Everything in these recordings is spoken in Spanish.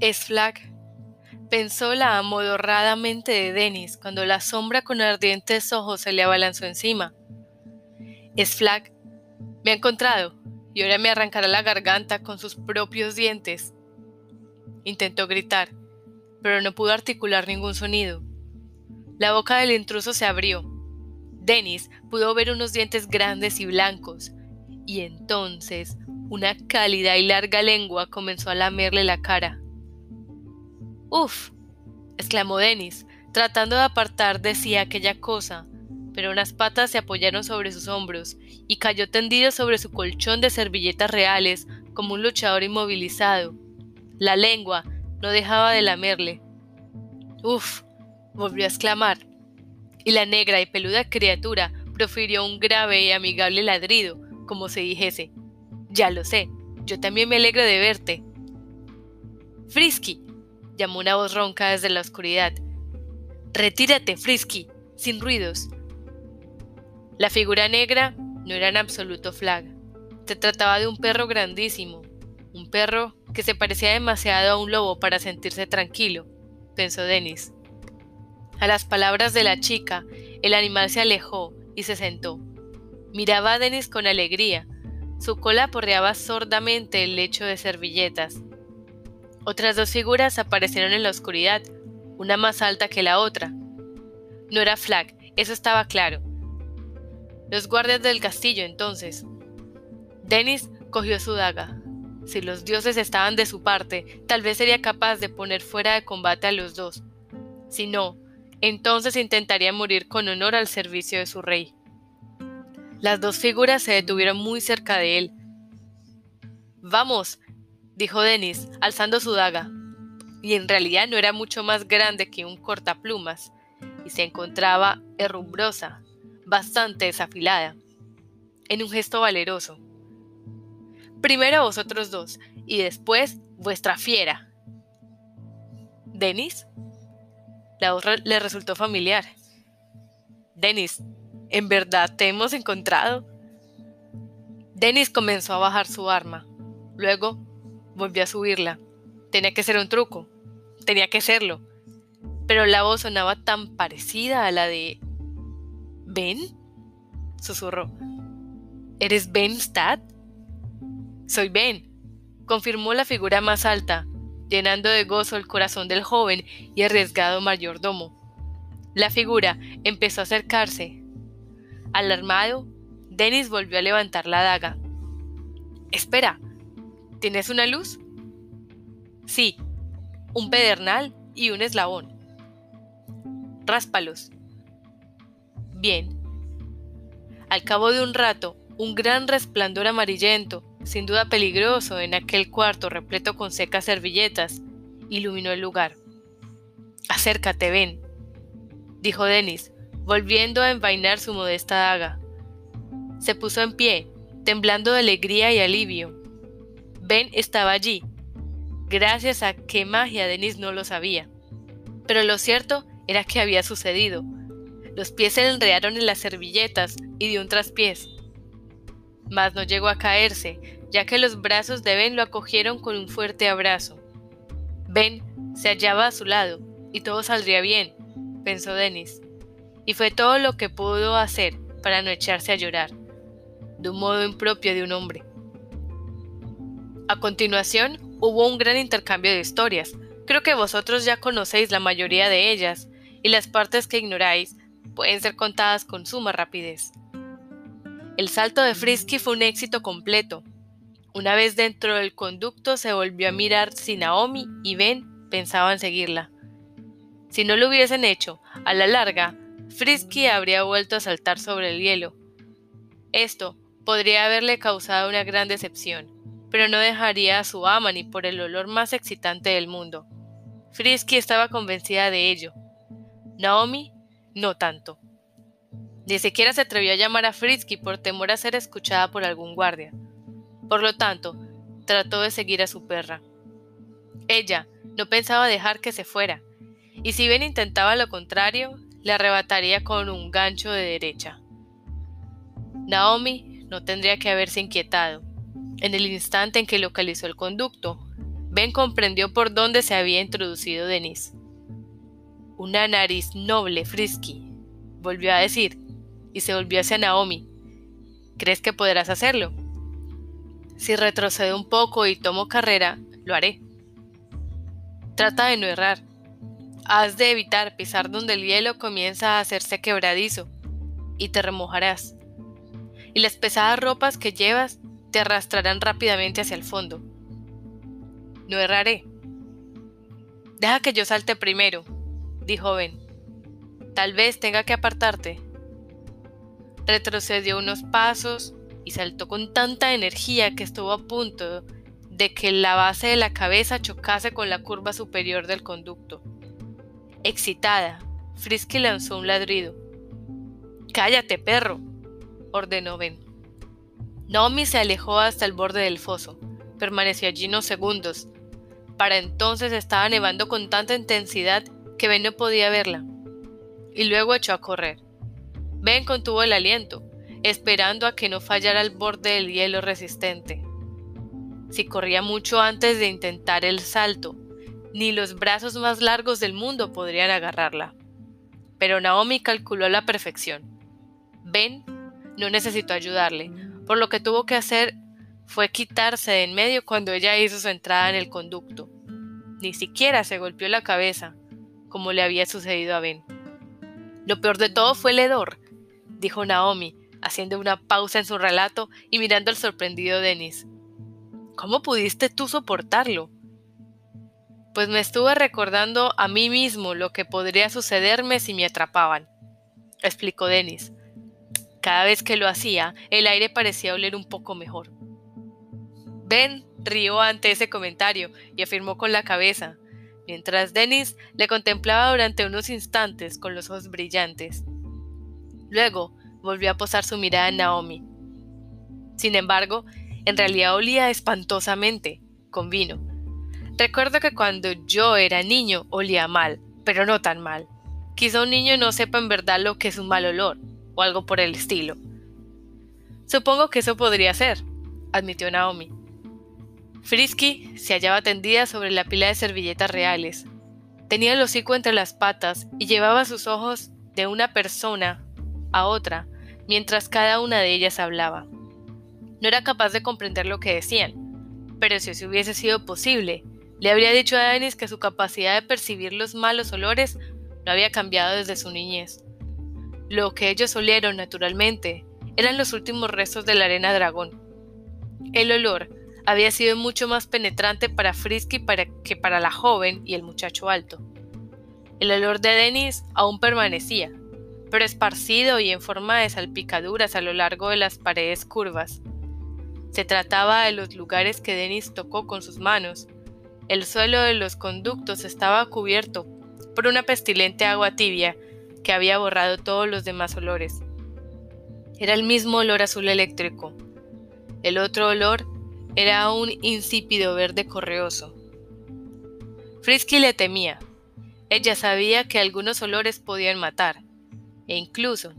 Es Flag, pensó la amodorradamente de Dennis cuando la sombra con ardientes ojos se le abalanzó encima. Es Flag, me ha encontrado y ahora me arrancará la garganta con sus propios dientes. Intentó gritar, pero no pudo articular ningún sonido. La boca del intruso se abrió. Dennis pudo ver unos dientes grandes y blancos, y entonces una cálida y larga lengua comenzó a lamerle la cara. Uf, exclamó Dennis, tratando de apartar de sí aquella cosa, pero unas patas se apoyaron sobre sus hombros y cayó tendido sobre su colchón de servilletas reales como un luchador inmovilizado. La lengua no dejaba de lamerle. Uf, volvió a exclamar, y la negra y peluda criatura profirió un grave y amigable ladrido, como si dijese, Ya lo sé, yo también me alegro de verte. Frisky, llamó una voz ronca desde la oscuridad. Retírate, Frisky, sin ruidos. La figura negra no era en absoluto Flag. Se trataba de un perro grandísimo, un perro que se parecía demasiado a un lobo para sentirse tranquilo, pensó Dennis. A las palabras de la chica, el animal se alejó y se sentó. Miraba a Dennis con alegría. Su cola porreaba sordamente el lecho de servilletas. Otras dos figuras aparecieron en la oscuridad, una más alta que la otra. No era Flag, eso estaba claro. Los guardias del castillo, entonces. Dennis cogió su daga. Si los dioses estaban de su parte, tal vez sería capaz de poner fuera de combate a los dos. Si no, entonces intentaría morir con honor al servicio de su rey. Las dos figuras se detuvieron muy cerca de él. Vamos, dijo Denis, alzando su daga. Y en realidad no era mucho más grande que un cortaplumas, y se encontraba herrumbrosa, bastante desafilada, en un gesto valeroso. Primero vosotros dos, y después vuestra fiera. ¿Denis? La voz le resultó familiar. Denis, ¿en verdad te hemos encontrado? Denis comenzó a bajar su arma. Luego volvió a subirla. Tenía que ser un truco. Tenía que serlo. Pero la voz sonaba tan parecida a la de... ¿Ben? susurró. ¿Eres Ben Stad? Soy Ben, confirmó la figura más alta, llenando de gozo el corazón del joven y arriesgado mayordomo. La figura empezó a acercarse. Alarmado, Dennis volvió a levantar la daga. Espera, ¿tienes una luz? Sí, un pedernal y un eslabón. Ráspalos. Bien. Al cabo de un rato, un gran resplandor amarillento sin duda peligroso en aquel cuarto repleto con secas servilletas, iluminó el lugar. Acércate, ven, dijo Denis, volviendo a envainar su modesta daga. Se puso en pie, temblando de alegría y alivio. Ben estaba allí. Gracias a qué magia Denis no lo sabía. Pero lo cierto era que había sucedido. Los pies se enredaron en las servilletas y dio un traspiés. Mas no llegó a caerse, ya que los brazos de Ben lo acogieron con un fuerte abrazo. Ben se hallaba a su lado, y todo saldría bien, pensó Dennis, y fue todo lo que pudo hacer para no echarse a llorar, de un modo impropio de un hombre. A continuación, hubo un gran intercambio de historias. Creo que vosotros ya conocéis la mayoría de ellas, y las partes que ignoráis pueden ser contadas con suma rapidez. El salto de Frisky fue un éxito completo, una vez dentro del conducto se volvió a mirar si Naomi y Ben pensaban seguirla. Si no lo hubiesen hecho, a la larga, Frisky habría vuelto a saltar sobre el hielo. Esto podría haberle causado una gran decepción, pero no dejaría a su ama ni por el olor más excitante del mundo. Frisky estaba convencida de ello. Naomi, no tanto. Ni siquiera se atrevió a llamar a Frisky por temor a ser escuchada por algún guardia. Por lo tanto, trató de seguir a su perra. Ella no pensaba dejar que se fuera, y si Ben intentaba lo contrario, le arrebataría con un gancho de derecha. Naomi no tendría que haberse inquietado. En el instante en que localizó el conducto, Ben comprendió por dónde se había introducido Denis. Una nariz noble, Frisky, volvió a decir, y se volvió hacia Naomi. ¿Crees que podrás hacerlo? Si retrocedo un poco y tomo carrera, lo haré. Trata de no errar. Has de evitar pisar donde el hielo comienza a hacerse quebradizo, y te remojarás. Y las pesadas ropas que llevas te arrastrarán rápidamente hacia el fondo. No erraré. Deja que yo salte primero, dijo Ben. Tal vez tenga que apartarte. Retrocedió unos pasos y saltó con tanta energía que estuvo a punto de que la base de la cabeza chocase con la curva superior del conducto. Excitada, Frisky lanzó un ladrido. Cállate, perro, ordenó Ben. Naomi se alejó hasta el borde del foso. Permaneció allí unos segundos. Para entonces estaba nevando con tanta intensidad que Ben no podía verla. Y luego echó a correr. Ben contuvo el aliento, esperando a que no fallara el borde del hielo resistente. Si corría mucho antes de intentar el salto, ni los brazos más largos del mundo podrían agarrarla. Pero Naomi calculó a la perfección. Ben no necesitó ayudarle, por lo que tuvo que hacer fue quitarse de en medio cuando ella hizo su entrada en el conducto. Ni siquiera se golpeó la cabeza, como le había sucedido a Ben. Lo peor de todo fue el hedor, dijo Naomi, haciendo una pausa en su relato y mirando al sorprendido Denis. ¿Cómo pudiste tú soportarlo? Pues me estuve recordando a mí mismo lo que podría sucederme si me atrapaban, explicó Denis. Cada vez que lo hacía, el aire parecía oler un poco mejor. Ben rió ante ese comentario y afirmó con la cabeza, mientras Denis le contemplaba durante unos instantes con los ojos brillantes. Luego volvió a posar su mirada en Naomi. Sin embargo, en realidad olía espantosamente, con vino. Recuerdo que cuando yo era niño olía mal, pero no tan mal. Quizá un niño no sepa en verdad lo que es un mal olor, o algo por el estilo. Supongo que eso podría ser, admitió Naomi. Frisky se hallaba tendida sobre la pila de servilletas reales. Tenía el hocico entre las patas y llevaba sus ojos de una persona a otra mientras cada una de ellas hablaba. No era capaz de comprender lo que decían, pero si eso hubiese sido posible, le habría dicho a Dennis que su capacidad de percibir los malos olores no había cambiado desde su niñez. Lo que ellos olieron naturalmente eran los últimos restos de la arena dragón. El olor había sido mucho más penetrante para Frisky que para la joven y el muchacho alto. El olor de Dennis aún permanecía, pero esparcido y en forma de salpicaduras a lo largo de las paredes curvas. Se trataba de los lugares que Dennis tocó con sus manos. El suelo de los conductos estaba cubierto por una pestilente agua tibia que había borrado todos los demás olores. Era el mismo olor azul eléctrico. El otro olor era un insípido verde correoso. Frisky le temía. Ella sabía que algunos olores podían matar, e incluso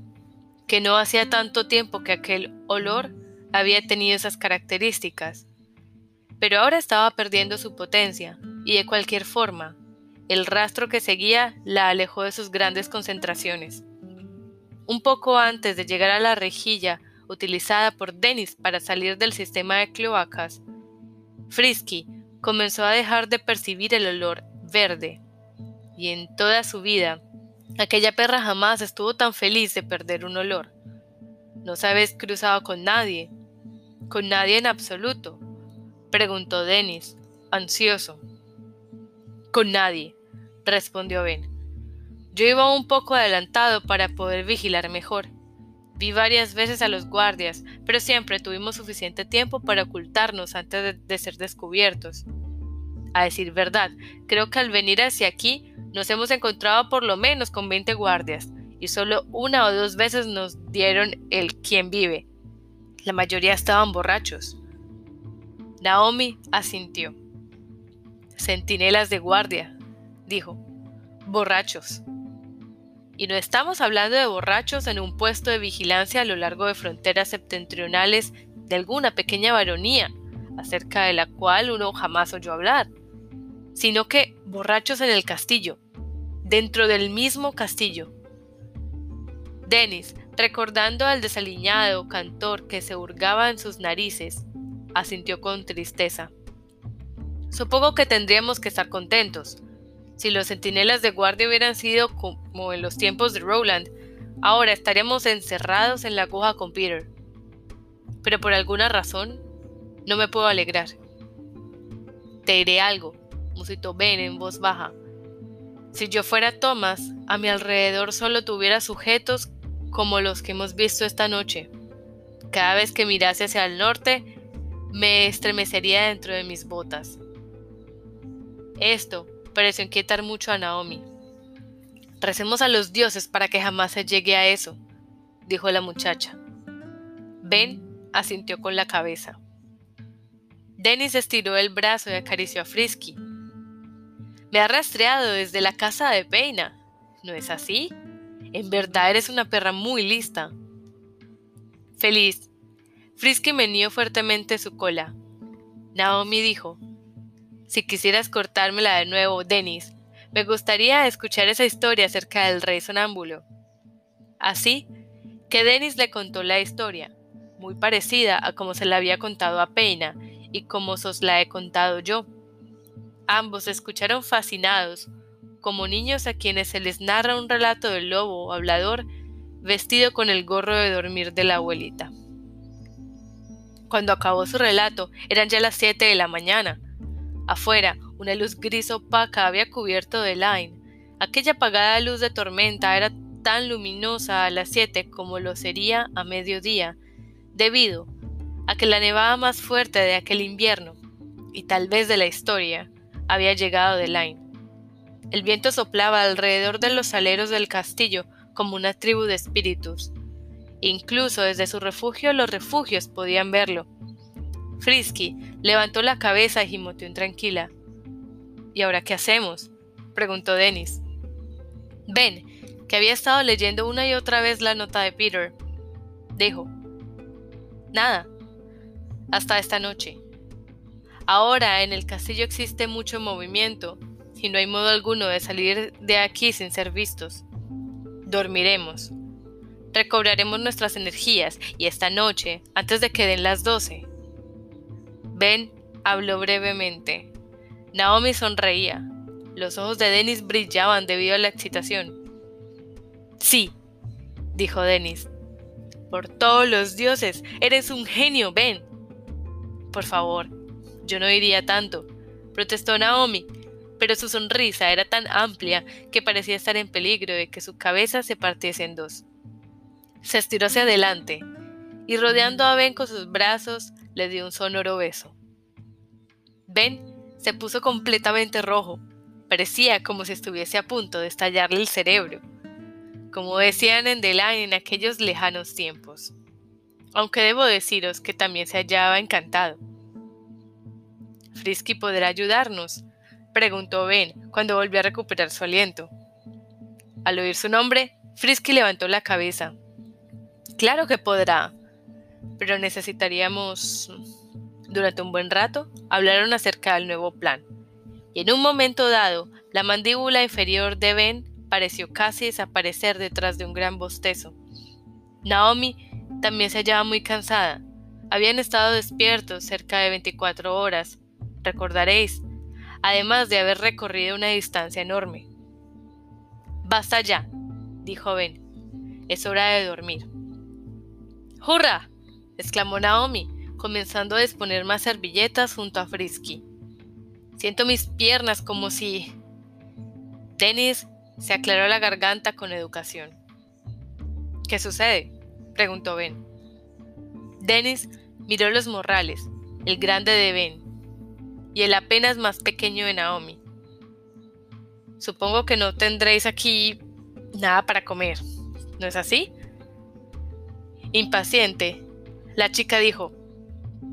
que no hacía tanto tiempo que aquel olor había tenido esas características. Pero ahora estaba perdiendo su potencia, y de cualquier forma, el rastro que seguía la alejó de sus grandes concentraciones. Un poco antes de llegar a la rejilla utilizada por Dennis para salir del sistema de cloacas, Frisky comenzó a dejar de percibir el olor verde. Y en toda su vida, aquella perra jamás estuvo tan feliz de perder un olor. ¿No se habéis cruzado con nadie? ¿Con nadie en absoluto? preguntó Dennis, ansioso. Con nadie, respondió Ben. Yo iba un poco adelantado para poder vigilar mejor. Vi varias veces a los guardias, pero siempre tuvimos suficiente tiempo para ocultarnos antes de, ser descubiertos. A decir verdad, creo que al venir hacia aquí nos hemos encontrado por lo menos con 20 guardias, y solo una o dos veces nos dieron el quién vive. La mayoría estaban borrachos. Naomi asintió. Centinelas de guardia, dijo. Borrachos. Y no estamos hablando de borrachos en un puesto de vigilancia a lo largo de fronteras septentrionales de alguna pequeña baronía, acerca de la cual uno jamás oyó hablar, sino que borrachos en el castillo, dentro del mismo castillo. Denis, recordando al desaliñado cantor que se hurgaba en sus narices, asintió con tristeza. Supongo que tendríamos que estar contentos. Si los centinelas de guardia hubieran sido como en los tiempos de Rowland, ahora estaríamos encerrados en la aguja con Peter. Pero por alguna razón, no me puedo alegrar. Te diré algo, musitó Ben en voz baja. Si yo fuera Thomas, a mi alrededor solo tuviera sujetos como los que hemos visto esta noche. Cada vez que mirase hacia el norte, me estremecería dentro de mis botas. Esto pareció inquietar mucho a Naomi. Recemos a los dioses para que jamás se llegue a eso, dijo la muchacha. Ben asintió con la cabeza. Dennis estiró el brazo y acarició a Frisky. Me ha rastreado desde la casa de Peina. ¿No es así? En verdad eres una perra muy lista. Feliz. Frisky meneó fuertemente su cola. Naomi dijo, si quisieras cortármela de nuevo, Dennis, me gustaría escuchar esa historia acerca del rey sonámbulo. Así que Dennis le contó la historia, muy parecida a como se la había contado a Peina y como os la he contado yo. Ambos escucharon fascinados, como niños a quienes se les narra un relato del lobo hablador vestido con el gorro de dormir de la abuelita. Cuando acabó su relato, eran ya las siete de la mañana. Afuera, una luz gris opaca había cubierto de Line. Aquella apagada luz de tormenta era tan luminosa a las siete como lo sería a mediodía, debido a que la nevada más fuerte de aquel invierno, y tal vez de la historia, había llegado de Line. El viento soplaba alrededor de los aleros del castillo como una tribu de espíritus. Incluso desde su refugio los refugios podían verlo. Frisky levantó la cabeza y gimoteó intranquila. ¿Y ahora qué hacemos? preguntó Dennis. Ben, que había estado leyendo una y otra vez la nota de Peter, dijo, Nada, hasta esta noche. Ahora en el castillo existe mucho movimiento y no hay modo alguno de salir de aquí sin ser vistos. Dormiremos. Recobraremos nuestras energías y esta noche, antes de que den las doce. Ben habló brevemente. Naomi sonreía. Los ojos de Dennis brillaban debido a la excitación. Sí, dijo Dennis. Por todos los dioses, eres un genio, Ben. Por favor, yo no diría tanto, protestó Naomi, pero su sonrisa era tan amplia que parecía estar en peligro de que su cabeza se partiese en dos. Se estiró hacia adelante y rodeando a Ben con sus brazos le dio un sonoro beso. Ben se puso completamente rojo, parecía como si estuviese a punto de estallarle el cerebro, como decían en Line en aquellos lejanos tiempos. Aunque debo deciros que también se hallaba encantado. Frisky podrá ayudarnos, preguntó Ben cuando volvió a recuperar su aliento. Al oír su nombre, Frisky levantó la cabeza. Claro que podrá, pero necesitaríamos, durante un buen rato, hablaron acerca del nuevo plan. Y en un momento dado, la mandíbula inferior de Ben pareció casi desaparecer detrás de un gran bostezo. Naomi también se hallaba muy cansada. Habían estado despiertos cerca de 24 horas, recordaréis, además de haber recorrido una distancia enorme. Basta ya, dijo Ben. Es hora de dormir. ¡Hurra! Exclamó Naomi, comenzando a disponer más servilletas junto a Frisky. Siento mis piernas como si... Dennis se aclaró la garganta con educación. ¿Qué sucede? preguntó Ben. Dennis miró los morrales, el grande de Ben, y el apenas más pequeño de Naomi. Supongo que no tendréis aquí nada para comer, ¿no es así? Impaciente, la chica dijo,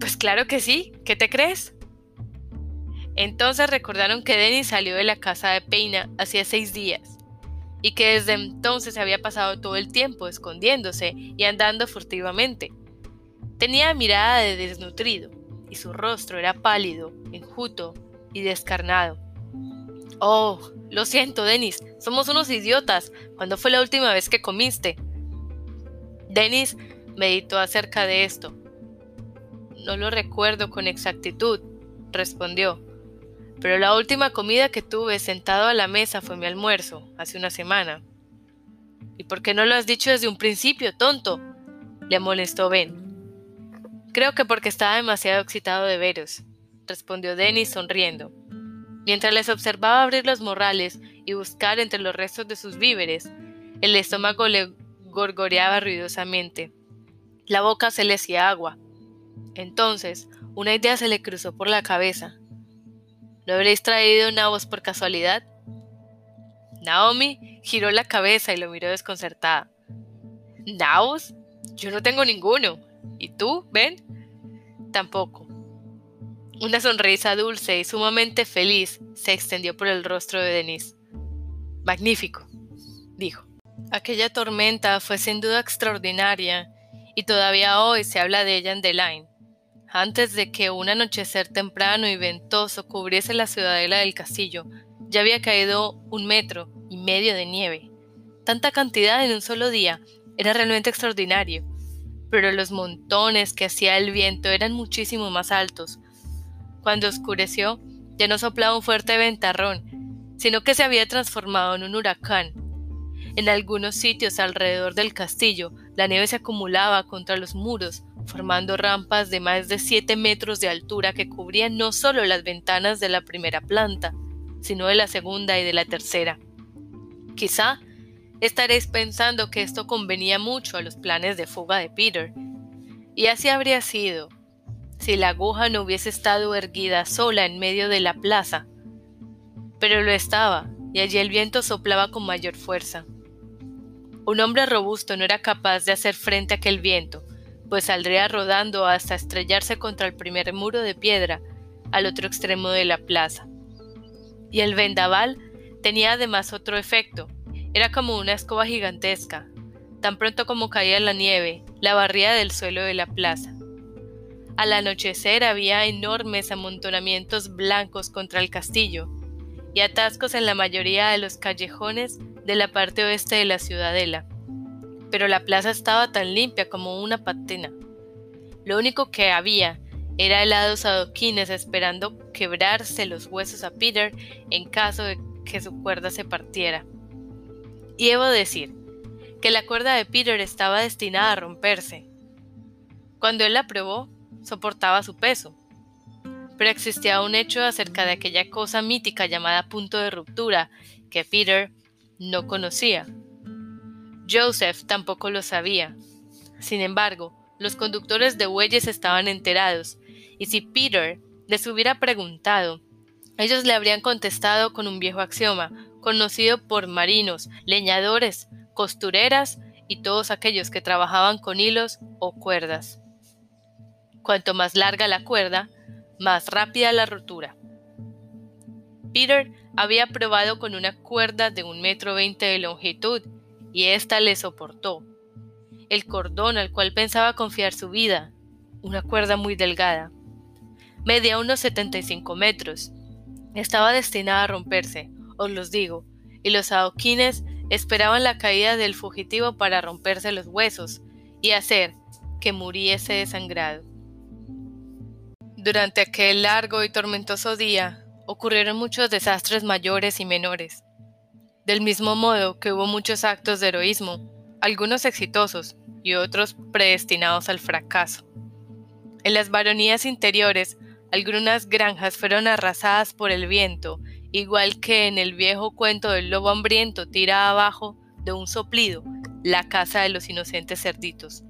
Pues claro que sí, ¿qué te crees? Entonces recordaron que Dennis salió de la casa de Peina hacía seis días y que desde entonces había pasado todo el tiempo escondiéndose y andando furtivamente. Tenía mirada de desnutrido y su rostro era pálido, enjuto y descarnado. Oh, lo siento, Dennis. Somos unos idiotas. ¿Cuándo fue la última vez que comiste? Dennis meditó acerca de esto. No lo recuerdo con exactitud, respondió. Pero la última comida que tuve sentado a la mesa fue mi almuerzo, hace una semana. ¿Y por qué no lo has dicho desde un principio, tonto? le molestó Ben. Creo que porque estaba demasiado excitado de veros, respondió Dennis sonriendo. Mientras les observaba abrir los morrales y buscar entre los restos de sus víveres, el estómago le gorgoreaba ruidosamente. La boca se le hacía agua. Entonces, una idea se le cruzó por la cabeza. ¿No habréis traído nabos por casualidad? Naomi giró la cabeza y lo miró desconcertada. ¿Nabos? Yo no tengo ninguno. ¿Y tú, Ben? Tampoco. Una sonrisa dulce y sumamente feliz se extendió por el rostro de Denise. Magnífico, dijo. Aquella tormenta fue sin duda extraordinaria y todavía hoy se habla de ella en The Line. Antes de que un anochecer temprano y ventoso cubriese la ciudadela del castillo, ya había caído un metro y medio de nieve. Tanta cantidad en un solo día era realmente extraordinario, pero los montones que hacía el viento eran muchísimo más altos, cuando oscureció, ya no soplaba un fuerte ventarrón, sino que se había transformado en un huracán. En algunos sitios alrededor del castillo, la nieve se acumulaba contra los muros, formando rampas de más de siete metros de altura que cubrían no solo las ventanas de la primera planta, sino de la segunda y de la tercera. Quizá estaréis pensando que esto convenía mucho a los planes de fuga de Peter. Y así habría sido, si la aguja no hubiese estado erguida sola en medio de la plaza. Pero lo estaba, y allí el viento soplaba con mayor fuerza. Un hombre robusto no era capaz de hacer frente a aquel viento, pues saldría rodando hasta estrellarse contra el primer muro de piedra al otro extremo de la plaza. Y el vendaval tenía además otro efecto. Era como una escoba gigantesca. Tan pronto como caía la nieve, la barría del suelo de la plaza. Al anochecer había enormes amontonamientos blancos contra el castillo y atascos en la mayoría de los callejones de la parte oeste de la ciudadela. Pero la plaza estaba tan limpia como una patina. Lo único que había era helados adoquines esperando quebrarse los huesos a Peter en caso de que su cuerda se partiera. Y debo decir que la cuerda de Peter estaba destinada a romperse. Cuando él la probó, soportaba su peso. Pero existía un hecho acerca de aquella cosa mítica llamada punto de ruptura que Peter no conocía. Joseph tampoco lo sabía. Sin embargo, los conductores de bueyes estaban enterados, y si Peter les hubiera preguntado, ellos le habrían contestado con un viejo axioma, conocido por marinos, leñadores, costureras y todos aquellos que trabajaban con hilos o cuerdas. Cuanto más larga la cuerda, más rápida la rotura. Peter había probado con una cuerda de un metro veinte de longitud y ésta le soportó. El cordón al cual pensaba confiar su vida, una cuerda muy delgada, medía unos 75 metros. Estaba destinada a romperse, os los digo, y los adoquines esperaban la caída del fugitivo para romperse los huesos y hacer que muriese desangrado. Durante aquel largo y tormentoso día ocurrieron muchos desastres mayores y menores. Del mismo modo que hubo muchos actos de heroísmo, algunos exitosos y otros predestinados al fracaso. En las baronías interiores, algunas granjas fueron arrasadas por el viento, igual que en el viejo cuento del lobo hambriento tira abajo de un soplido la casa de los inocentes cerditos.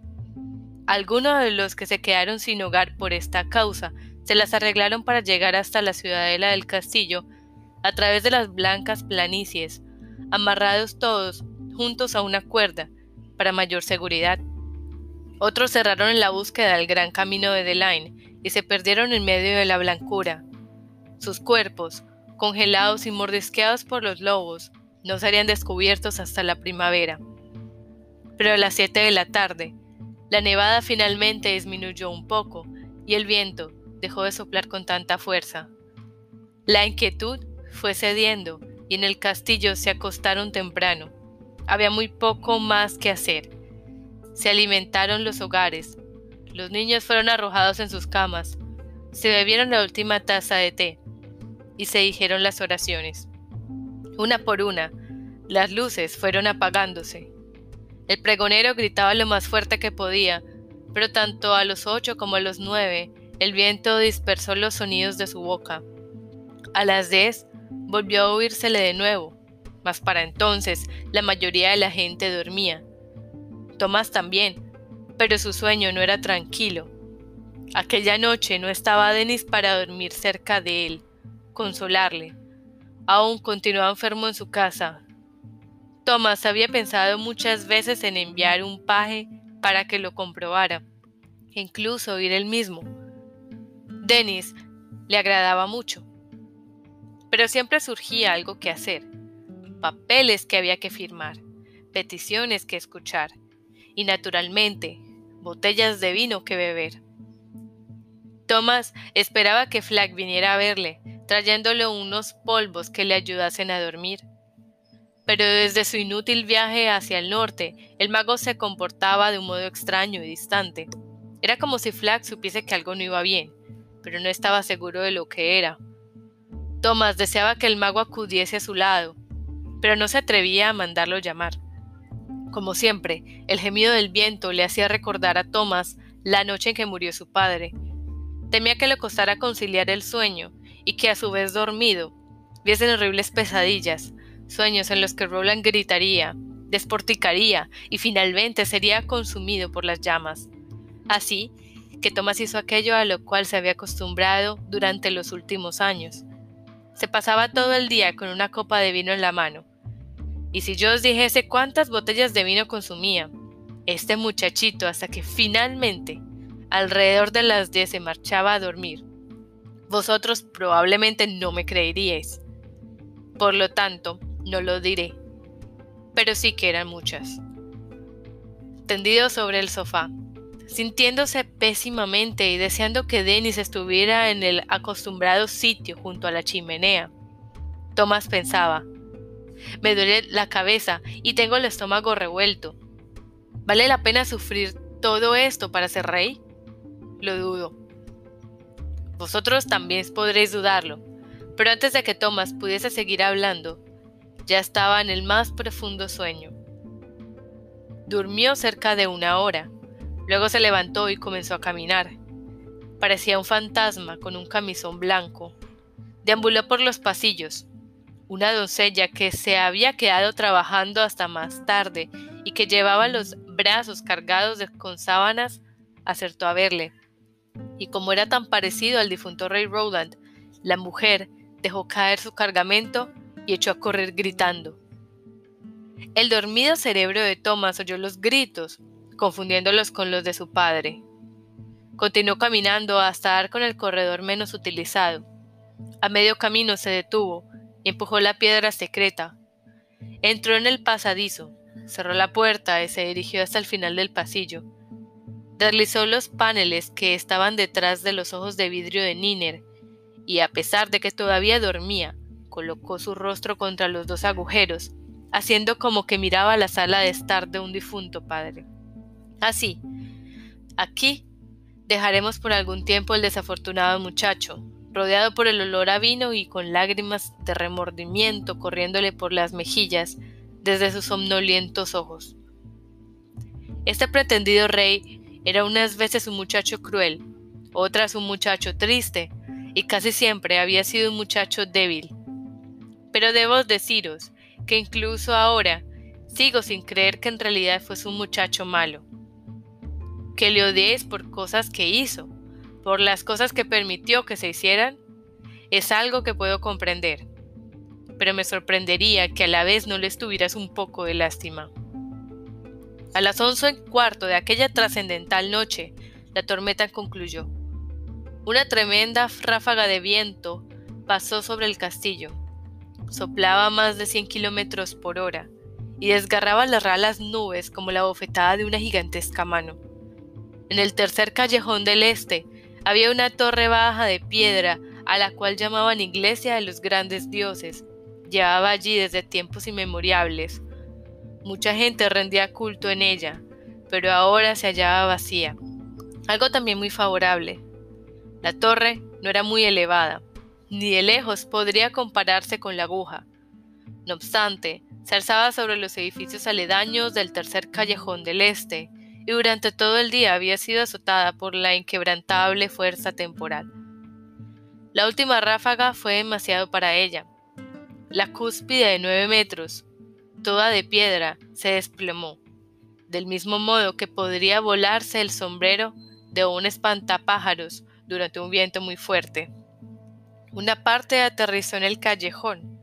Algunos de los que se quedaron sin hogar por esta causa se las arreglaron para llegar hasta la ciudadela del castillo a través de las blancas planicies, amarrados todos juntos a una cuerda para mayor seguridad. Otros cerraron en la búsqueda del gran camino de The Line y se perdieron en medio de la blancura. Sus cuerpos, congelados y mordisqueados por los lobos, no serían descubiertos hasta la primavera. Pero a las siete de la tarde, la nevada finalmente disminuyó un poco y el viento dejó de soplar con tanta fuerza. La inquietud fue cediendo y en el castillo se acostaron temprano. Había muy poco más que hacer. Se alimentaron los hogares. Los niños fueron arrojados en sus camas. Se bebieron la última taza de té y se dijeron las oraciones. Una por una, las luces fueron apagándose. El pregonero gritaba lo más fuerte que podía, pero tanto a los ocho como a los nueve el viento dispersó los sonidos de su boca. A las diez volvió a oírsele de nuevo, mas para entonces la mayoría de la gente dormía. Tomás también, pero su sueño no era tranquilo. Aquella noche no estaba Denis para dormir cerca de él, consolarle. Aún continuaba enfermo en su casa. Tomás había pensado muchas veces en enviar un paje para que lo comprobara, incluso ir él mismo. Denis le agradaba mucho, pero siempre surgía algo que hacer, papeles que había que firmar, peticiones que escuchar y naturalmente botellas de vino que beber. Thomas esperaba que Flack viniera a verle, trayéndole unos polvos que le ayudasen a dormir. Pero desde su inútil viaje hacia el norte, el mago se comportaba de un modo extraño y distante. Era como si Flack supiese que algo no iba bien, pero no estaba seguro de lo que era. Thomas deseaba que el mago acudiese a su lado, pero no se atrevía a mandarlo llamar. Como siempre, el gemido del viento le hacía recordar a Thomas la noche en que murió su padre. Temía que le costara conciliar el sueño y que a su vez dormido viesen horribles pesadillas, sueños en los que Roland gritaría, desporticaría y finalmente sería consumido por las llamas. Así que Thomas hizo aquello a lo cual se había acostumbrado durante los últimos años. Se pasaba todo el día con una copa de vino en la mano. Y si yo os dijese cuántas botellas de vino consumía, este muchachito hasta que finalmente, alrededor de las diez, se marchaba a dormir, vosotros probablemente no me creeríais. Por lo tanto, no lo diré. Pero sí que eran muchas. Tendido sobre el sofá, sintiéndose pésimamente y deseando que Denis estuviera en el acostumbrado sitio junto a la chimenea. Tomás pensaba, me duele la cabeza y tengo el estómago revuelto. ¿Vale la pena sufrir todo esto para ser rey? Lo dudo. Vosotros también podréis dudarlo, pero antes de que Tomás pudiese seguir hablando, ya estaba en el más profundo sueño. Durmió cerca de una hora, luego se levantó y comenzó a caminar. Parecía un fantasma con un camisón blanco. Deambuló por los pasillos. Una doncella que se había quedado trabajando hasta más tarde y que llevaba los brazos cargados con sábanas acertó a verle y como era tan parecido al difunto rey Roland, la mujer dejó caer su cargamento y echó a correr gritando. El dormido cerebro de Thomas oyó los gritos, confundiéndolos con los de su padre. Continuó caminando hasta dar con el corredor menos utilizado. A medio camino se detuvo y empujó la piedra secreta. Entró en el pasadizo, cerró la puerta y se dirigió hasta el final del pasillo. Deslizó los paneles que estaban detrás de los ojos de vidrio de Niner, y a pesar de que todavía dormía, colocó su rostro contra los dos agujeros, haciendo como que miraba la sala de estar de un difunto padre. Así, aquí dejaremos por algún tiempo el desafortunado muchacho, rodeado por el olor a vino y con lágrimas de remordimiento corriéndole por las mejillas desde sus somnolientos ojos. Este pretendido rey era unas veces un muchacho cruel, otras un muchacho triste, y casi siempre había sido un muchacho débil. Pero debo deciros que incluso ahora sigo sin creer que en realidad fuese un muchacho malo. Que le odiéis por cosas que hizo, por las cosas que permitió que se hicieran, es algo que puedo comprender. Pero me sorprendería que a la vez no le estuvieras un poco de lástima. A las once y cuarto de aquella trascendental noche, la tormenta concluyó. Una tremenda ráfaga de viento pasó sobre el castillo. Soplaba más de 100 kilómetros por hora y desgarraba las ralas nubes como la bofetada de una gigantesca mano. En el tercer callejón del este había una torre baja de piedra a la cual llamaban Iglesia de los Grandes Dioses. Llevaba allí desde tiempos inmemoriales. Mucha gente rendía culto en ella, pero ahora se hallaba vacía. Algo también muy favorable. La torre no era muy elevada, ni de lejos podría compararse con la aguja. No obstante, se alzaba sobre los edificios aledaños del tercer callejón del este, y durante todo el día había sido azotada por la inquebrantable fuerza temporal. La última ráfaga fue demasiado para ella. La cúspide de nueve metros, toda de piedra, se desplomó, del mismo modo que podría volarse el sombrero de un espantapájaros durante un viento muy fuerte. Una parte aterrizó en el callejón,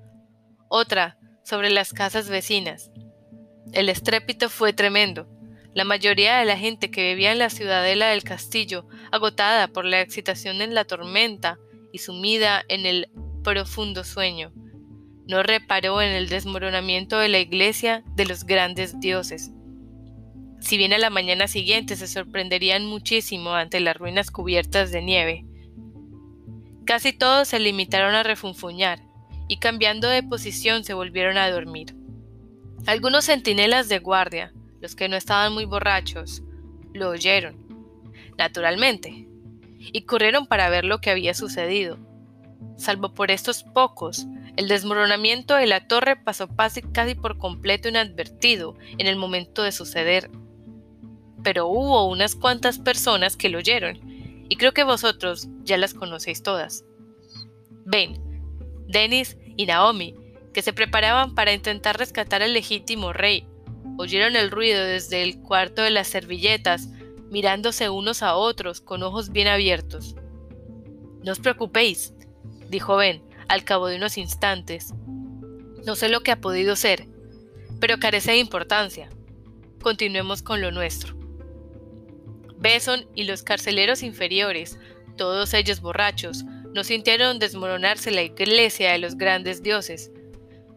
otra sobre las casas vecinas. El estrépito fue tremendo. La mayoría de la gente que vivía en la ciudadela del castillo, agotada por la excitación en la tormenta y sumida en el profundo sueño, no reparó en el desmoronamiento de la iglesia de los grandes dioses. Si bien a la mañana siguiente se sorprenderían muchísimo ante las ruinas cubiertas de nieve, casi todos se limitaron a refunfuñar y cambiando de posición se volvieron a dormir. Algunos centinelas de guardia, los que no estaban muy borrachos, lo oyeron, naturalmente, y corrieron para ver lo que había sucedido. Salvo por estos pocos, el desmoronamiento de la torre pasó casi por completo inadvertido en el momento de suceder. Pero hubo unas cuantas personas que lo oyeron, y creo que vosotros ya las conocéis todas. Ben, Dennis y Naomi, que se preparaban para intentar rescatar al legítimo rey, oyeron el ruido desde el cuarto de las servilletas, mirándose unos a otros con ojos bien abiertos. No os preocupéis, dijo Ben, al cabo de unos instantes. No sé lo que ha podido ser, pero carece de importancia. Continuemos con lo nuestro. Beson y los carceleros inferiores, todos ellos borrachos, no sintieron desmoronarse la iglesia de los grandes dioses,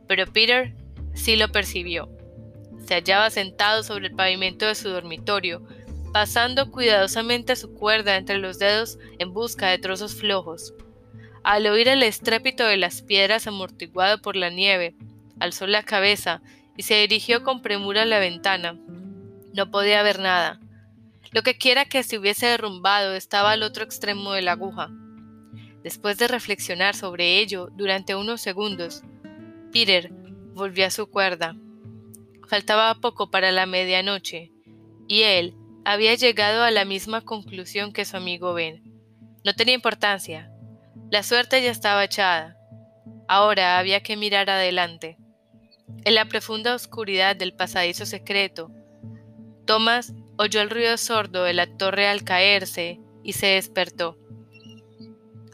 pero Peter sí lo percibió. Se hallaba sentado sobre el pavimento de su dormitorio, pasando cuidadosamente su cuerda entre los dedos en busca de trozos flojos. Al oír el estrépito de las piedras amortiguado por la nieve, alzó la cabeza y se dirigió con premura a la ventana. No podía ver nada. Lo que quiera que se hubiese derrumbado estaba al otro extremo de la aguja. Después de reflexionar sobre ello durante unos segundos, Peter volvió a su cuerda. Faltaba poco para la medianoche, y él había llegado a la misma conclusión que su amigo Ben. No tenía importancia, la suerte ya estaba echada. Ahora había que mirar adelante. En la profunda oscuridad del pasadizo secreto, Thomas oyó el ruido sordo de la torre al caerse y se despertó.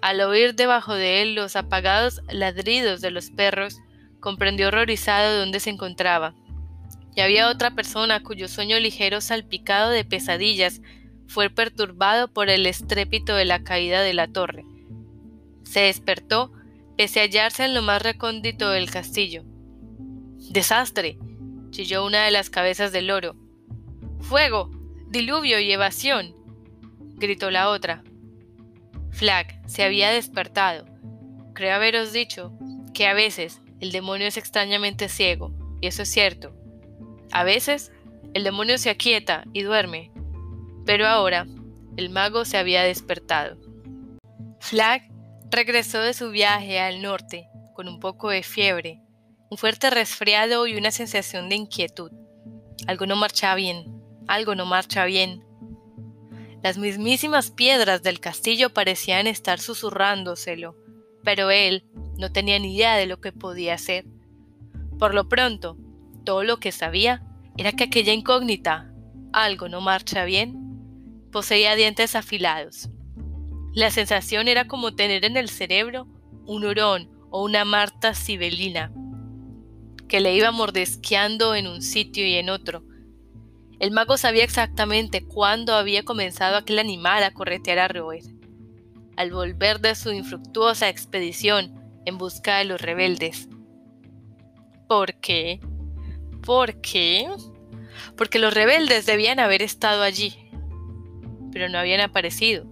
Al oír debajo de él los apagados ladridos de los perros, comprendió horrorizado dónde se encontraba. Y había otra persona cuyo sueño ligero salpicado de pesadillas fue perturbado por el estrépito de la caída de la torre. Se despertó, pese a hallarse en lo más recóndito del castillo. ¡Desastre! chilló una de las cabezas del loro. ¡Fuego! ¡Diluvio y evasión! gritó la otra. Flag se había despertado. Creo haberos dicho que a veces el demonio es extrañamente ciego, y eso es cierto. A veces el demonio se aquieta y duerme, pero ahora el mago se había despertado. Flag Regresó de su viaje al norte con un poco de fiebre, un fuerte resfriado y una sensación de inquietud. Algo no marcha bien, algo no marcha bien. Las mismísimas piedras del castillo parecían estar susurrándoselo, pero él no tenía ni idea de lo que podía hacer. Por lo pronto, todo lo que sabía era que aquella incógnita, algo no marcha bien, poseía dientes afilados la sensación era como tener en el cerebro un hurón o una marta sibelina que le iba mordesqueando en un sitio y en otro. El mago sabía exactamente cuándo había comenzado aquel animal a corretear a roer. Al volver de su infructuosa expedición en busca de los rebeldes. ¿Por qué? ¿Por qué? Porque los rebeldes debían haber estado allí, pero no habían aparecido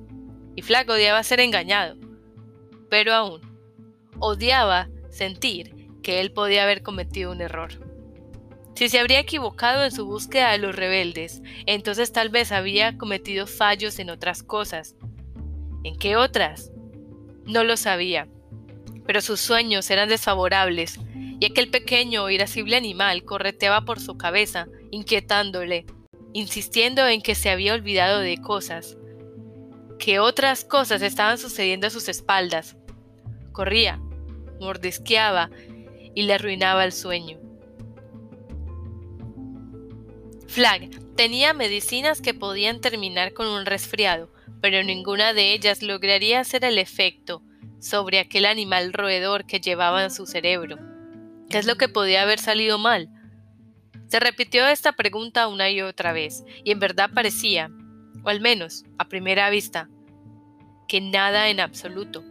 y Flack odiaba ser engañado. pero aún odiaba sentir que él podía haber cometido un error. Si se habría equivocado en su búsqueda de los rebeldes, entonces tal vez había cometido fallos en otras cosas. ¿En qué otras? No lo sabía, pero sus sueños eran desfavorables, y aquel pequeño irascible animal correteaba por su cabeza, inquietándole, insistiendo en que se había olvidado de cosas, que otras cosas estaban sucediendo a sus espaldas. Corría, mordisqueaba y le arruinaba el sueño. Flag tenía medicinas que podían terminar con un resfriado, pero ninguna de ellas lograría hacer el efecto sobre aquel animal roedor que llevaba en su cerebro. ¿Qué es lo que podía haber salido mal? Se repitió esta pregunta una y otra vez, y en verdad parecía, o al menos a primera vista, que nada en absoluto.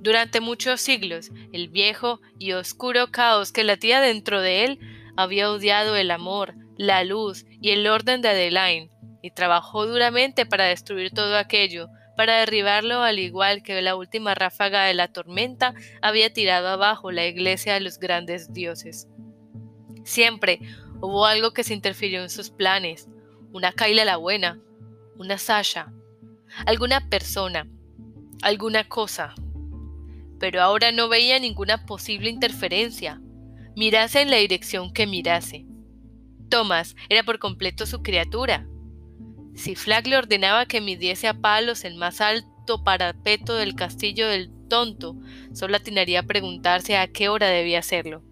Durante muchos siglos, el viejo y oscuro caos que latía dentro de él había odiado el amor, la luz y el orden de Adeline, y trabajó duramente para destruir todo aquello, para derribarlo al igual que la última ráfaga de la tormenta había tirado abajo la iglesia de los grandes dioses. Siempre hubo algo que se interfirió en sus planes, una Kaila la buena, una Sasha, alguna persona, alguna cosa. Pero ahora no veía ninguna posible interferencia, mirase en la dirección que mirase. Thomas era por completo su criatura. Si Flag le ordenaba que midiese a palos el más alto parapeto del castillo del tonto, solo atinaría a preguntarse a qué hora debía hacerlo.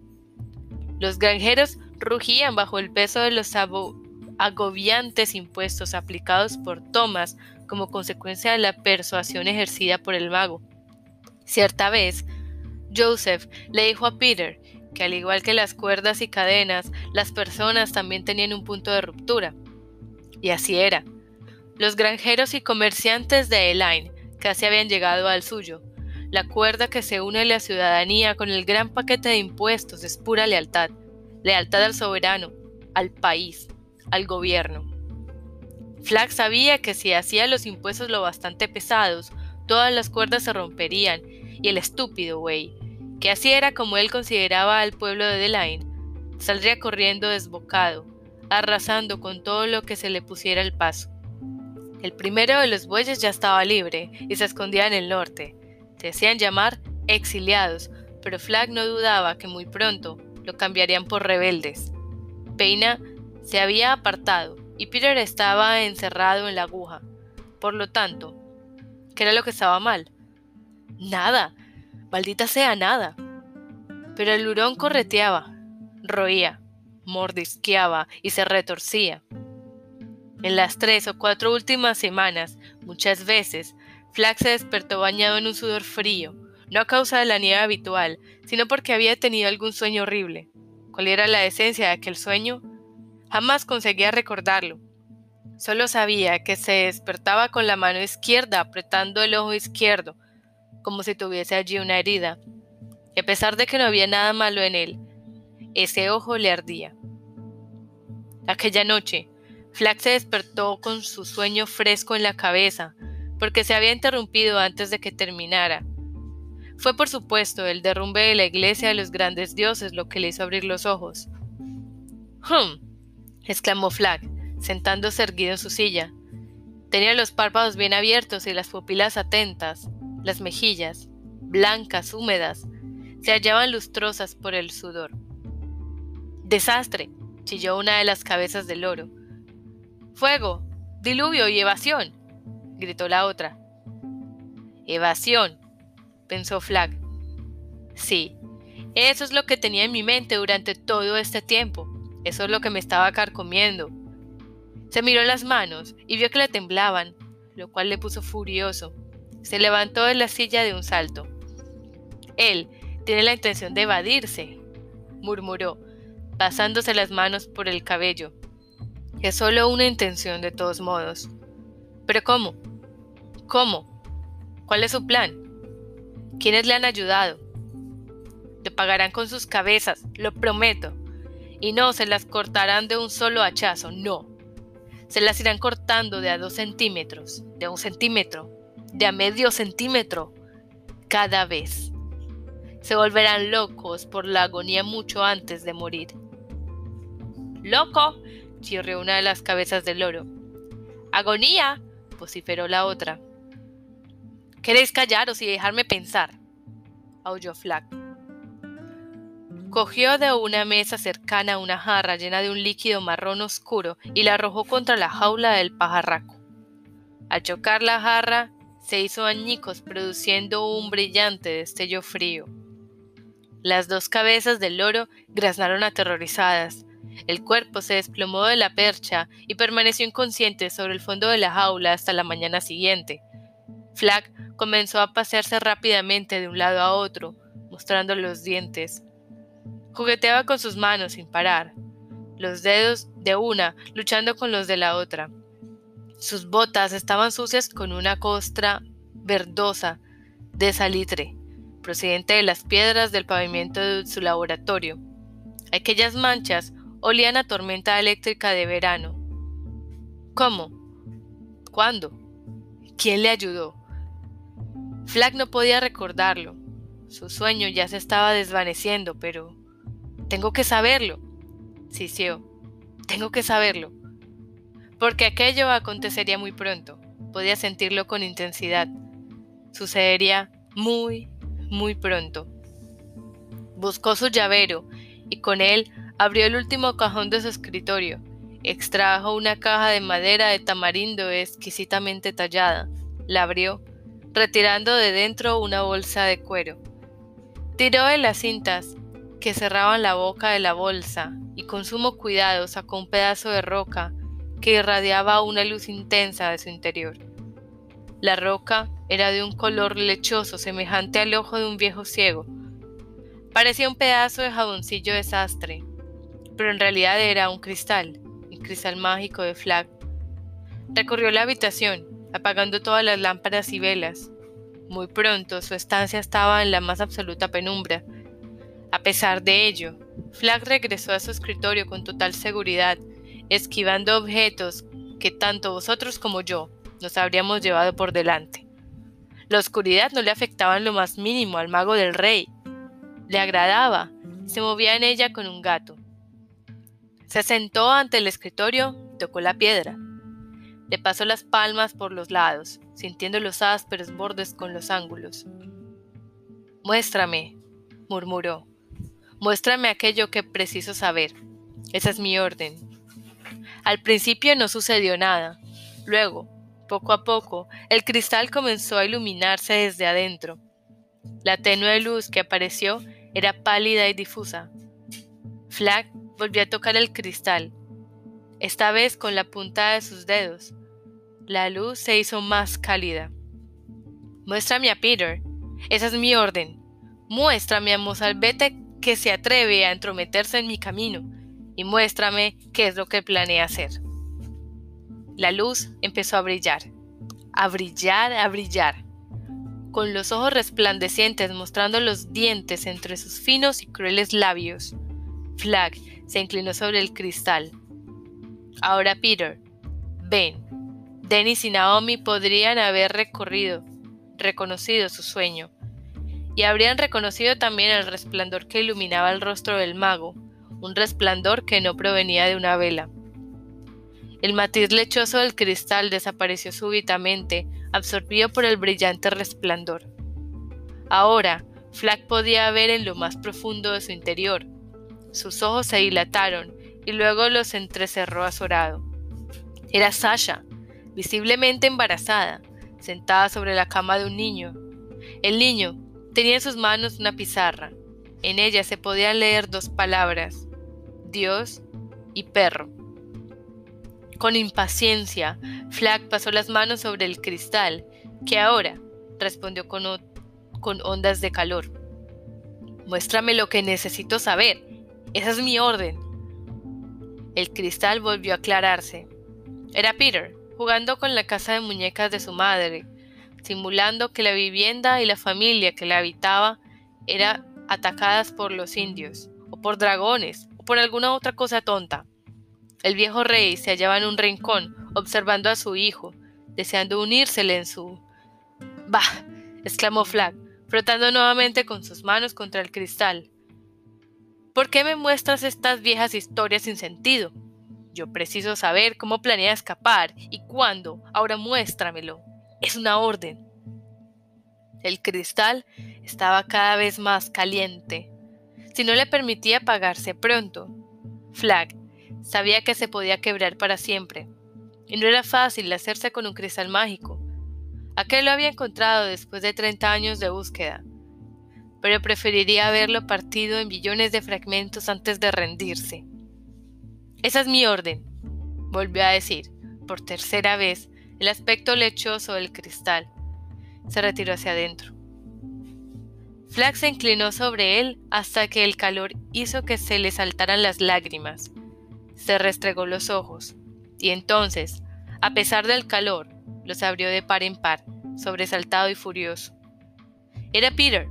Los granjeros rugían bajo el peso de los agobiantes impuestos aplicados por Thomas como consecuencia de la persuasión ejercida por el mago. Cierta vez, Joseph le dijo a Peter que al igual que las cuerdas y cadenas, las personas también tenían un punto de ruptura. Y así era. Los granjeros y comerciantes de Elaine casi habían llegado al suyo. La cuerda que se une la ciudadanía con el gran paquete de impuestos es pura lealtad. Lealtad al soberano, al país, al gobierno. Flag sabía que si hacía los impuestos lo bastante pesados, todas las cuerdas se romperían, y el estúpido güey, que así era como él consideraba al pueblo de Delaine, saldría corriendo desbocado, arrasando con todo lo que se le pusiera al paso. El primero de los bueyes ya estaba libre y se escondía en el norte. Se hacían llamar exiliados, pero Flag no dudaba que muy pronto lo cambiarían por rebeldes. Peina se había apartado y Peter estaba encerrado en la aguja. Por lo tanto, ¿qué era lo que estaba mal? Nada, maldita sea nada. Pero el hurón correteaba, roía, mordisqueaba y se retorcía. En las tres o cuatro últimas semanas, muchas veces, Flack se despertó bañado en un sudor frío, no a causa de la nieve habitual, sino porque había tenido algún sueño horrible. ¿Cuál era la esencia de aquel sueño? Jamás conseguía recordarlo. Solo sabía que se despertaba con la mano izquierda apretando el ojo izquierdo, como si tuviese allí una herida. Y a pesar de que no había nada malo en él, ese ojo le ardía. Aquella noche, Flack se despertó con su sueño fresco en la cabeza, porque se había interrumpido antes de que terminara. Fue por supuesto el derrumbe de la iglesia de los grandes dioses lo que le hizo abrir los ojos. ¡Hum! exclamó Flack, sentándose erguido en su silla. Tenía los párpados bien abiertos y las pupilas atentas, las mejillas, blancas, húmedas, se hallaban lustrosas por el sudor. Desastre, chilló una de las cabezas del oro. Fuego, diluvio y evasión, gritó la otra. Evasión, pensó Flag. Sí, eso es lo que tenía en mi mente durante todo este tiempo. Eso es lo que me estaba carcomiendo. Se miró las manos y vio que le temblaban, lo cual le puso furioso. Se levantó de la silla de un salto. Él tiene la intención de evadirse, murmuró, pasándose las manos por el cabello. Es solo una intención de todos modos. Pero ¿cómo? ¿Cómo? ¿Cuál es su plan? ¿Quiénes le han ayudado? Le pagarán con sus cabezas, lo prometo. Y no se las cortarán de un solo hachazo, no. Se las irán cortando de a dos centímetros, de un centímetro, de a medio centímetro. cada vez. Se volverán locos por la agonía mucho antes de morir. ¡Loco! Chirrió una de las cabezas del loro. ¡Agonía! vociferó la otra. ¿Queréis callaros y dejarme pensar? aulló Flack. Cogió de una mesa cercana una jarra llena de un líquido marrón oscuro y la arrojó contra la jaula del pajarraco. Al chocar la jarra, se hizo añicos produciendo un brillante destello frío. Las dos cabezas del loro graznaron aterrorizadas. El cuerpo se desplomó de la percha y permaneció inconsciente sobre el fondo de la jaula hasta la mañana siguiente. Flack comenzó a pasearse rápidamente de un lado a otro, mostrando los dientes. Jugueteaba con sus manos sin parar, los dedos de una luchando con los de la otra. Sus botas estaban sucias con una costra verdosa de salitre, procedente de las piedras del pavimento de su laboratorio. Aquellas manchas olían a tormenta eléctrica de verano. ¿Cómo? ¿Cuándo? ¿Quién le ayudó? Flack no podía recordarlo. Su sueño ya se estaba desvaneciendo, pero... Tengo que saberlo. Sisió. Tengo que saberlo. Porque aquello acontecería muy pronto. Podía sentirlo con intensidad. Sucedería muy, muy pronto. Buscó su llavero y con él abrió el último cajón de su escritorio. Extrajo una caja de madera de tamarindo exquisitamente tallada. La abrió retirando de dentro una bolsa de cuero. Tiró de las cintas que cerraban la boca de la bolsa y con sumo cuidado sacó un pedazo de roca que irradiaba una luz intensa de su interior. La roca era de un color lechoso semejante al ojo de un viejo ciego. Parecía un pedazo de jaboncillo de sastre, pero en realidad era un cristal, el cristal mágico de Flag. Recorrió la habitación apagando todas las lámparas y velas. Muy pronto su estancia estaba en la más absoluta penumbra. A pesar de ello, Flag regresó a su escritorio con total seguridad, esquivando objetos que tanto vosotros como yo nos habríamos llevado por delante. La oscuridad no le afectaba en lo más mínimo al mago del rey. Le agradaba, se movía en ella con un gato. Se sentó ante el escritorio y tocó la piedra. Le pasó las palmas por los lados, sintiendo los ásperos bordes con los ángulos. Muéstrame, murmuró. Muéstrame aquello que preciso saber. Esa es mi orden. Al principio no sucedió nada. Luego, poco a poco, el cristal comenzó a iluminarse desde adentro. La tenue luz que apareció era pálida y difusa. Flag volvió a tocar el cristal esta vez con la punta de sus dedos. La luz se hizo más cálida. Muéstrame a Peter. Esa es mi orden. Muéstrame a Mozalbete que se atreve a entrometerse en mi camino y muéstrame qué es lo que planea hacer. La luz empezó a brillar, a brillar, a brillar, con los ojos resplandecientes mostrando los dientes entre sus finos y crueles labios. Flag se inclinó sobre el cristal Ahora Peter, Ben, Dennis y Naomi podrían haber recorrido, reconocido su sueño, y habrían reconocido también el resplandor que iluminaba el rostro del mago, un resplandor que no provenía de una vela. El matiz lechoso del cristal desapareció súbitamente, absorbido por el brillante resplandor. Ahora, Flack podía ver en lo más profundo de su interior. Sus ojos se dilataron y luego los entrecerró azorado. Era Sasha, visiblemente embarazada, sentada sobre la cama de un niño. El niño tenía en sus manos una pizarra. En ella se podían leer dos palabras, Dios y perro. Con impaciencia, Flack pasó las manos sobre el cristal, que ahora respondió con, con ondas de calor. Muéstrame lo que necesito saber. Esa es mi orden. El cristal volvió a aclararse. Era Peter, jugando con la casa de muñecas de su madre, simulando que la vivienda y la familia que la habitaba eran atacadas por los indios, o por dragones, o por alguna otra cosa tonta. El viejo rey se hallaba en un rincón, observando a su hijo, deseando unírsele en su... Bah, exclamó Flag, frotando nuevamente con sus manos contra el cristal. ¿Por qué me muestras estas viejas historias sin sentido? Yo preciso saber cómo planea escapar y cuándo. Ahora muéstramelo. Es una orden. El cristal estaba cada vez más caliente. Si no le permitía apagarse pronto, Flag sabía que se podía quebrar para siempre. Y no era fácil hacerse con un cristal mágico. Aquel lo había encontrado después de 30 años de búsqueda, pero preferiría haberlo partido en billones de fragmentos antes de rendirse. Esa es mi orden, volvió a decir, por tercera vez, el aspecto lechoso del cristal. Se retiró hacia adentro. Flax se inclinó sobre él hasta que el calor hizo que se le saltaran las lágrimas. Se restregó los ojos, y entonces, a pesar del calor, los abrió de par en par, sobresaltado y furioso. Era Peter.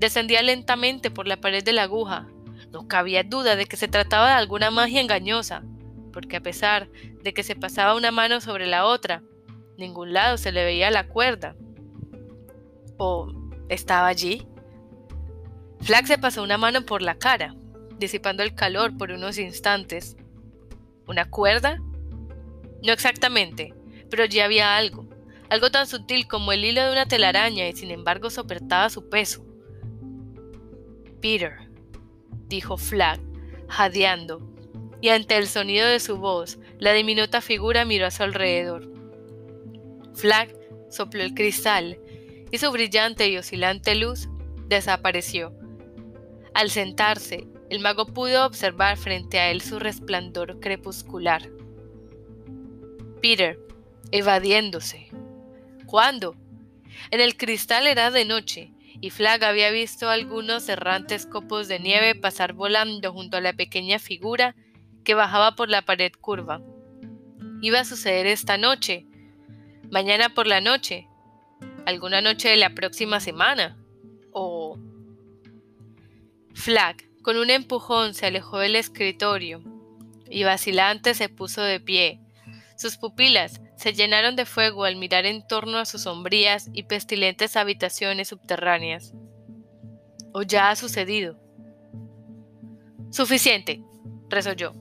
Descendía lentamente por la pared de la aguja. No cabía duda de que se trataba de alguna magia engañosa, porque a pesar de que se pasaba una mano sobre la otra, ningún lado se le veía la cuerda. ¿O estaba allí? Flack se pasó una mano por la cara, disipando el calor por unos instantes. ¿Una cuerda? No exactamente, pero ya había algo, algo tan sutil como el hilo de una telaraña y sin embargo soportaba su peso. Peter, dijo Flag, jadeando, y ante el sonido de su voz, la diminuta figura miró a su alrededor. Flag sopló el cristal y su brillante y oscilante luz desapareció. Al sentarse, el mago pudo observar frente a él su resplandor crepuscular. Peter, evadiéndose. ¿Cuándo? En el cristal era de noche, y Flag había visto algunos errantes copos de nieve pasar volando junto a la pequeña figura que bajaba por la pared curva. Iba a suceder esta noche, mañana por la noche, alguna noche de la próxima semana, o... Flag, con un empujón, se alejó del escritorio y vacilante se puso de pie, sus pupilas se llenaron de fuego al mirar en torno a sus sombrías y pestilentes habitaciones subterráneas. ¿O ya ha sucedido? Suficiente, resolló.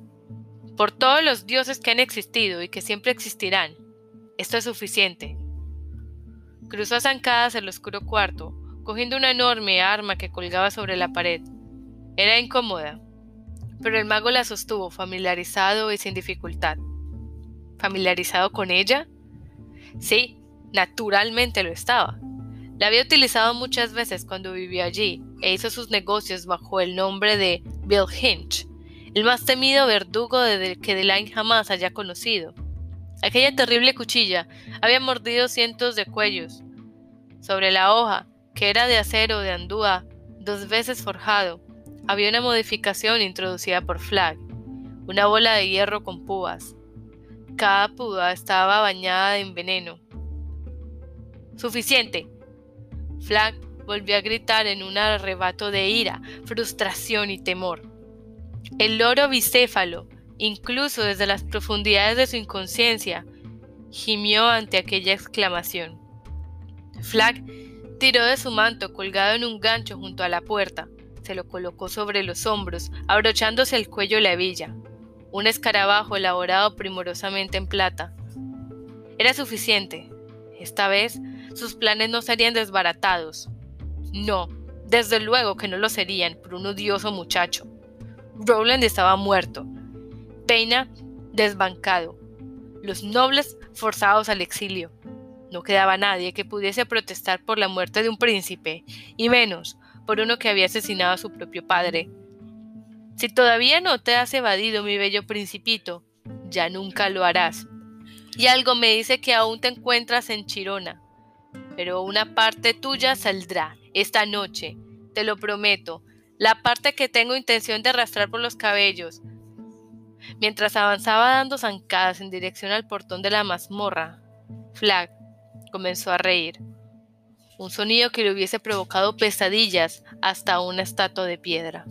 Por todos los dioses que han existido y que siempre existirán, esto es suficiente. Cruzó a zancadas el oscuro cuarto, cogiendo una enorme arma que colgaba sobre la pared. Era incómoda, pero el mago la sostuvo familiarizado y sin dificultad familiarizado con ella? Sí, naturalmente lo estaba. La había utilizado muchas veces cuando vivía allí e hizo sus negocios bajo el nombre de Bill Hinch, el más temido verdugo que Delaine jamás haya conocido. Aquella terrible cuchilla había mordido cientos de cuellos. Sobre la hoja, que era de acero de andúa, dos veces forjado, había una modificación introducida por Flag, una bola de hierro con púas, cada puda estaba bañada en veneno. Suficiente. Flag volvió a gritar en un arrebato de ira, frustración y temor. El loro bicéfalo, incluso desde las profundidades de su inconsciencia, gimió ante aquella exclamación. Flag tiró de su manto colgado en un gancho junto a la puerta, se lo colocó sobre los hombros, abrochándose el cuello la hebilla un escarabajo elaborado primorosamente en plata. Era suficiente. Esta vez sus planes no serían desbaratados. No, desde luego que no lo serían por un odioso muchacho. Rowland estaba muerto. Peina desbancado. Los nobles forzados al exilio. No quedaba nadie que pudiese protestar por la muerte de un príncipe, y menos por uno que había asesinado a su propio padre. Si todavía no te has evadido, mi bello principito, ya nunca lo harás. Y algo me dice que aún te encuentras en Chirona. Pero una parte tuya saldrá esta noche, te lo prometo, la parte que tengo intención de arrastrar por los cabellos. Mientras avanzaba dando zancadas en dirección al portón de la mazmorra, Flag comenzó a reír. Un sonido que le hubiese provocado pesadillas hasta una estatua de piedra.